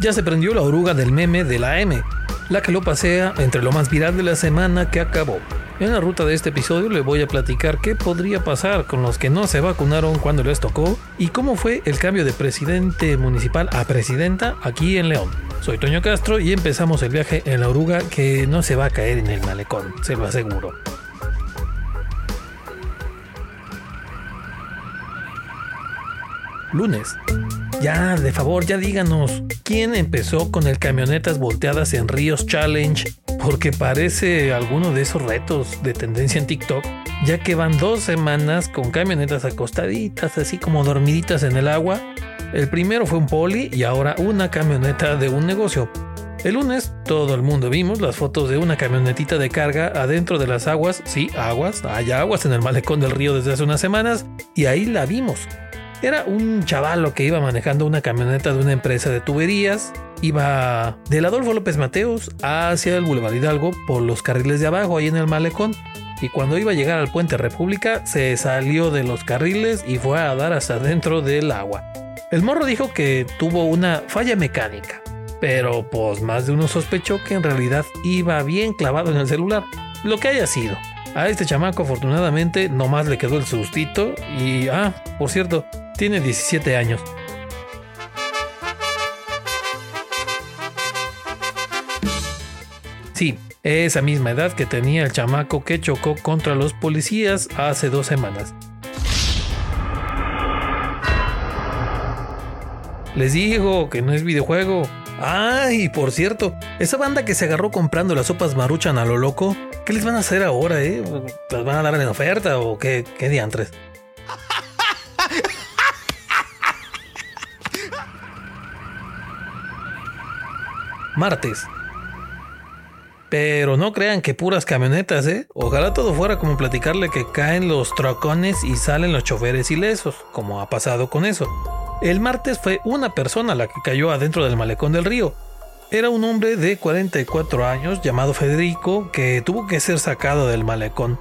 ya se prendió la oruga del meme de la M, la que lo pasea entre lo más viral de la semana que acabó. En la ruta de este episodio le voy a platicar qué podría pasar con los que no se vacunaron cuando les tocó y cómo fue el cambio de presidente municipal a presidenta aquí en León. Soy Toño Castro y empezamos el viaje en la oruga que no se va a caer en el malecón, se lo aseguro. Lunes. Ya, de favor, ya díganos, ¿quién empezó con el camionetas volteadas en ríos challenge? Porque parece alguno de esos retos de tendencia en TikTok, ya que van dos semanas con camionetas acostaditas, así como dormiditas en el agua. El primero fue un poli y ahora una camioneta de un negocio. El lunes todo el mundo vimos las fotos de una camionetita de carga adentro de las aguas, sí, aguas, hay aguas en el malecón del río desde hace unas semanas y ahí la vimos. Era un chavalo que iba manejando una camioneta de una empresa de tuberías. Iba del Adolfo López Mateos hacia el Boulevard Hidalgo por los carriles de abajo, ahí en el malecón. Y cuando iba a llegar al puente República, se salió de los carriles y fue a dar hasta dentro del agua. El morro dijo que tuvo una falla mecánica, pero pues más de uno sospechó que en realidad iba bien clavado en el celular, lo que haya sido. A este chamaco afortunadamente nomás le quedó el sustito y, ah, por cierto, tiene 17 años. Sí, esa misma edad que tenía el chamaco que chocó contra los policías hace dos semanas. Les digo que no es videojuego. Ay, por cierto, esa banda que se agarró comprando las sopas maruchan a lo loco, ¿qué les van a hacer ahora, eh? ¿Las van a dar en oferta o qué, qué diantres? Martes. Pero no crean que puras camionetas, ¿eh? Ojalá todo fuera como platicarle que caen los trocones y salen los choferes ilesos, como ha pasado con eso. El martes fue una persona la que cayó adentro del malecón del río. Era un hombre de 44 años llamado Federico que tuvo que ser sacado del malecón.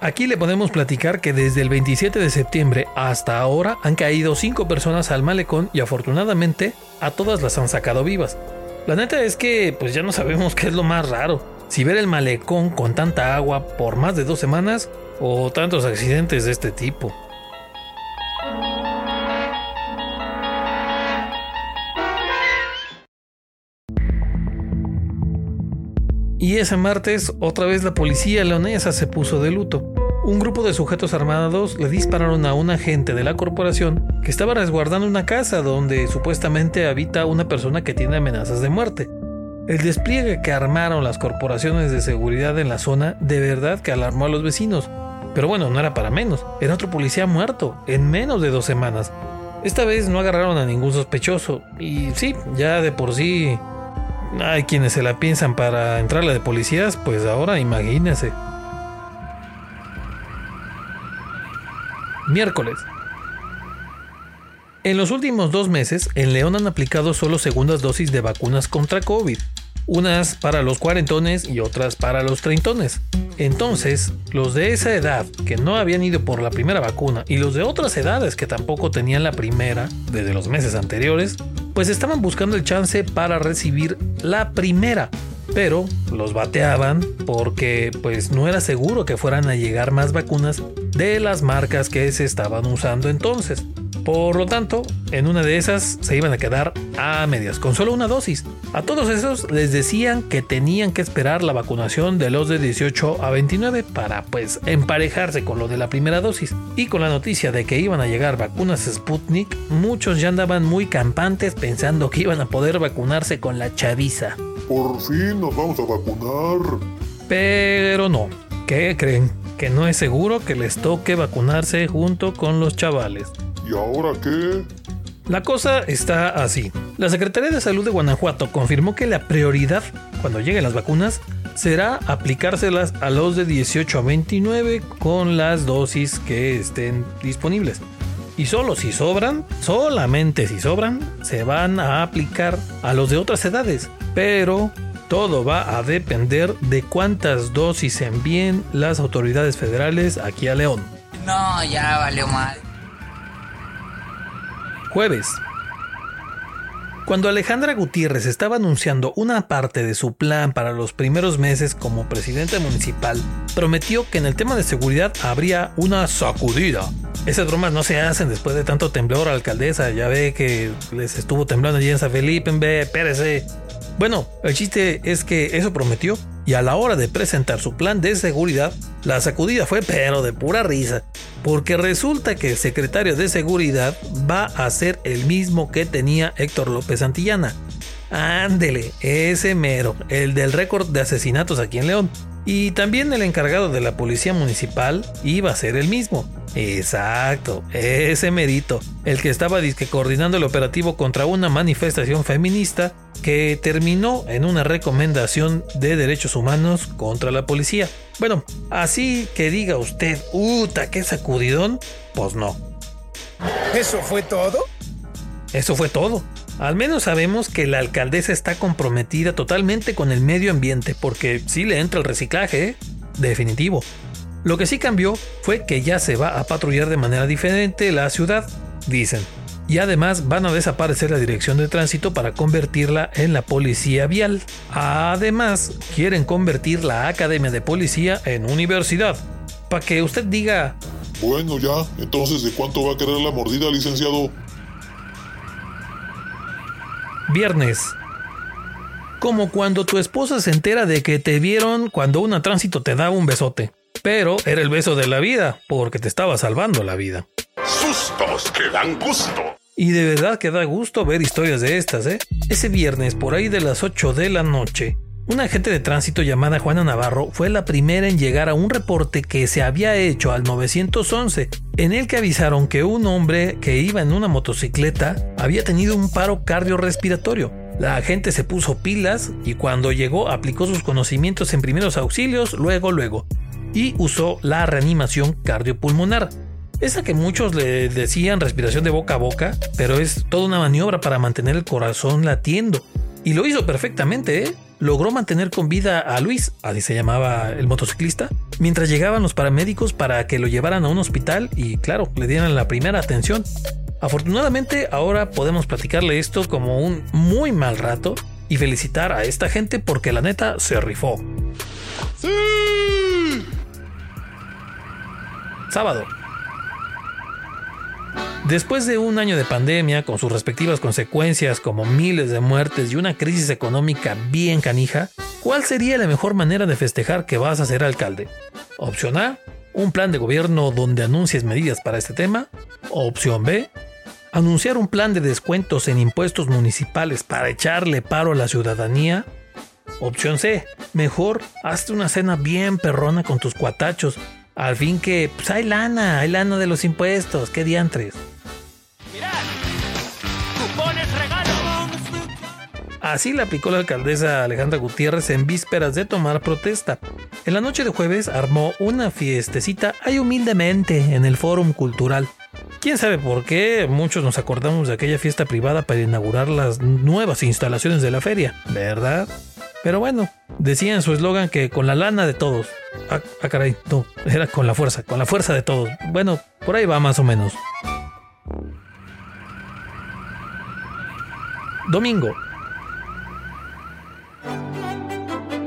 Aquí le podemos platicar que desde el 27 de septiembre hasta ahora han caído 5 personas al malecón y afortunadamente a todas las han sacado vivas. La neta es que pues ya no sabemos qué es lo más raro. Si ver el malecón con tanta agua por más de dos semanas o tantos accidentes de este tipo. Y ese martes otra vez la policía leonesa se puso de luto un grupo de sujetos armados le dispararon a un agente de la corporación que estaba resguardando una casa donde supuestamente habita una persona que tiene amenazas de muerte. El despliegue que armaron las corporaciones de seguridad en la zona de verdad que alarmó a los vecinos. Pero bueno, no era para menos, era otro policía muerto en menos de dos semanas. Esta vez no agarraron a ningún sospechoso y sí, ya de por sí hay quienes se la piensan para entrarle de policías, pues ahora imagínense. Miércoles. En los últimos dos meses, en León han aplicado solo segundas dosis de vacunas contra COVID, unas para los cuarentones y otras para los treintones. Entonces, los de esa edad que no habían ido por la primera vacuna y los de otras edades que tampoco tenían la primera desde los meses anteriores, pues estaban buscando el chance para recibir la primera pero los bateaban porque pues no era seguro que fueran a llegar más vacunas de las marcas que se estaban usando entonces. Por lo tanto, en una de esas se iban a quedar a medias, con solo una dosis. A todos esos les decían que tenían que esperar la vacunación de los de 18 a 29 para pues emparejarse con lo de la primera dosis. Y con la noticia de que iban a llegar vacunas Sputnik, muchos ya andaban muy campantes pensando que iban a poder vacunarse con la chaviza. Por fin nos vamos a vacunar. Pero no. ¿Qué creen? Que no es seguro que les toque vacunarse junto con los chavales. ¿Y ahora qué? La cosa está así. La Secretaría de Salud de Guanajuato confirmó que la prioridad cuando lleguen las vacunas será aplicárselas a los de 18 a 29 con las dosis que estén disponibles. Y solo si sobran, solamente si sobran, se van a aplicar a los de otras edades. Pero todo va a depender de cuántas dosis envíen las autoridades federales aquí a León. No, ya valió mal. Jueves. Cuando Alejandra Gutiérrez estaba anunciando una parte de su plan para los primeros meses como presidenta municipal, prometió que en el tema de seguridad habría una sacudida. Esas bromas no se hacen después de tanto temblor, alcaldesa. Ya ve que les estuvo temblando allí en San Felipe, en B, espérese. Bueno, el chiste es que eso prometió y a la hora de presentar su plan de seguridad, la sacudida fue pero de pura risa, porque resulta que el secretario de seguridad va a ser el mismo que tenía Héctor López Santillana. Ándele, ese mero, el del récord de asesinatos aquí en León. Y también el encargado de la policía municipal iba a ser el mismo. Exacto, ese merito, el que estaba disque coordinando el operativo contra una manifestación feminista que terminó en una recomendación de derechos humanos contra la policía. Bueno, así que diga usted, ¡uta, qué sacudidón! Pues no. ¿Eso fue todo? Eso fue todo. Al menos sabemos que la alcaldesa está comprometida totalmente con el medio ambiente, porque sí le entra el reciclaje, ¿eh? definitivo. Lo que sí cambió fue que ya se va a patrullar de manera diferente la ciudad, dicen. Y además van a desaparecer la dirección de tránsito para convertirla en la policía vial. Además, quieren convertir la academia de policía en universidad. Para que usted diga... Bueno ya, entonces ¿de cuánto va a querer la mordida, licenciado? Viernes. Como cuando tu esposa se entera de que te vieron cuando una tránsito te daba un besote. Pero era el beso de la vida, porque te estaba salvando la vida. Sustos que dan gusto. Y de verdad que da gusto ver historias de estas, ¿eh? Ese viernes, por ahí de las 8 de la noche, una agente de tránsito llamada Juana Navarro fue la primera en llegar a un reporte que se había hecho al 911, en el que avisaron que un hombre que iba en una motocicleta había tenido un paro cardiorrespiratorio. La agente se puso pilas y cuando llegó aplicó sus conocimientos en primeros auxilios, luego, luego y usó la reanimación cardiopulmonar. Esa que muchos le decían respiración de boca a boca, pero es toda una maniobra para mantener el corazón latiendo. Y lo hizo perfectamente, ¿eh? Logró mantener con vida a Luis, así se llamaba el motociclista, mientras llegaban los paramédicos para que lo llevaran a un hospital y, claro, le dieran la primera atención. Afortunadamente, ahora podemos platicarle esto como un muy mal rato y felicitar a esta gente porque la neta se rifó. ¡Sí! sábado. Después de un año de pandemia, con sus respectivas consecuencias como miles de muertes y una crisis económica bien canija, ¿cuál sería la mejor manera de festejar que vas a ser alcalde? Opción A, un plan de gobierno donde anuncies medidas para este tema. Opción B, anunciar un plan de descuentos en impuestos municipales para echarle paro a la ciudadanía. Opción C, mejor hazte una cena bien perrona con tus cuatachos al fin que, pues hay lana, hay lana de los impuestos, qué diantres. Así la aplicó la alcaldesa Alejandra Gutiérrez en vísperas de tomar protesta. En la noche de jueves armó una fiestecita ahí humildemente en el Fórum Cultural. Quién sabe por qué, muchos nos acordamos de aquella fiesta privada para inaugurar las nuevas instalaciones de la feria, ¿verdad? Pero bueno, decía en su eslogan que con la lana de todos. Ah, ah, caray, no, era con la fuerza, con la fuerza de todos. Bueno, por ahí va más o menos. Domingo.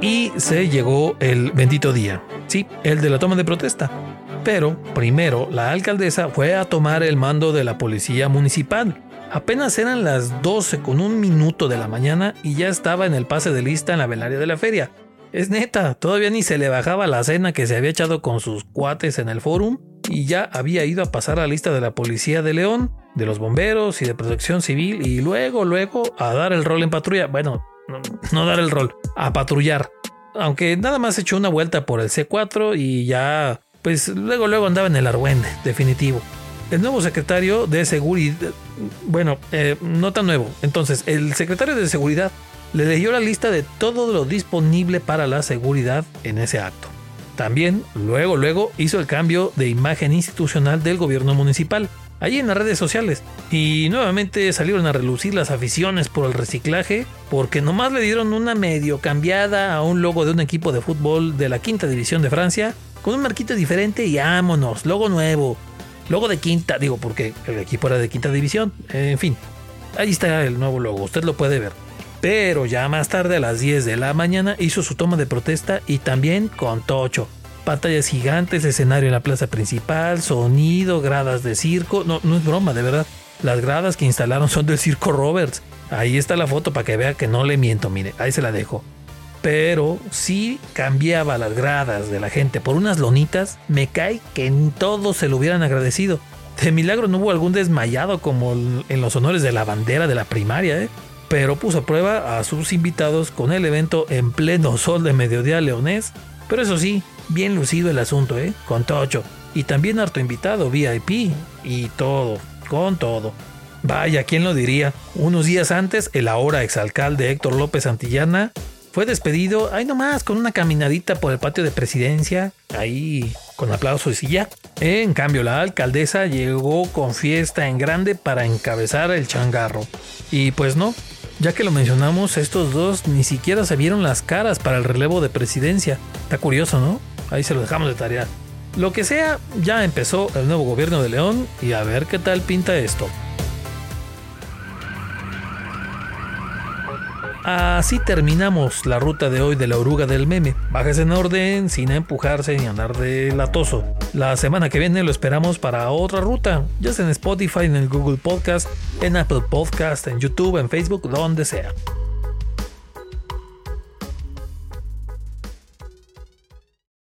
Y se llegó el bendito día. Sí, el de la toma de protesta. Pero primero la alcaldesa fue a tomar el mando de la policía municipal Apenas eran las 12 con un minuto de la mañana y ya estaba en el pase de lista en la velaria de la feria. Es neta, todavía ni se le bajaba la cena que se había echado con sus cuates en el forum y ya había ido a pasar la lista de la policía de León, de los bomberos y de protección civil y luego, luego a dar el rol en patrulla. Bueno, no, dar el rol, a patrullar. Aunque nada más echó una vuelta por el C4 y ya, pues luego, luego andaba en el Argüende, definitivo. El nuevo secretario de seguridad, bueno, eh, no tan nuevo. Entonces, el secretario de seguridad le leyó la lista de todo lo disponible para la seguridad en ese acto. También, luego, luego, hizo el cambio de imagen institucional del gobierno municipal, allí en las redes sociales. Y nuevamente salieron a relucir las aficiones por el reciclaje, porque nomás le dieron una medio cambiada a un logo de un equipo de fútbol de la quinta división de Francia, con un marquito diferente y vámonos, logo nuevo, Luego de quinta, digo, porque el equipo era de quinta división, en fin. Ahí está el nuevo logo, usted lo puede ver. Pero ya más tarde a las 10 de la mañana hizo su toma de protesta y también con Tocho. Pantallas gigantes, escenario en la plaza principal, sonido, gradas de circo. No, no es broma, de verdad. Las gradas que instalaron son del Circo Roberts. Ahí está la foto para que vea que no le miento, mire, ahí se la dejo. Pero si cambiaba las gradas de la gente por unas lonitas, me cae que en todos se lo hubieran agradecido. De milagro no hubo algún desmayado como en los honores de la bandera de la primaria, ¿eh? pero puso a prueba a sus invitados con el evento en pleno sol de mediodía leonés. Pero eso sí, bien lucido el asunto, ¿eh? Con Tocho. Y también harto invitado, VIP. Y todo, con todo. Vaya, ¿quién lo diría? Unos días antes, el ahora exalcalde Héctor López Santillana fue despedido, ahí nomás, con una caminadita por el patio de presidencia, ahí con aplausos y ya. En cambio, la alcaldesa llegó con fiesta en grande para encabezar el changarro. Y pues no, ya que lo mencionamos, estos dos ni siquiera se vieron las caras para el relevo de presidencia. Está curioso, ¿no? Ahí se lo dejamos de tarea. Lo que sea, ya empezó el nuevo gobierno de León y a ver qué tal pinta esto. Así terminamos la ruta de hoy de la oruga del meme. Bajes en orden, sin empujarse ni andar de latoso. La semana que viene lo esperamos para otra ruta, ya sea en Spotify, en el Google Podcast, en Apple Podcast, en YouTube, en Facebook, donde sea.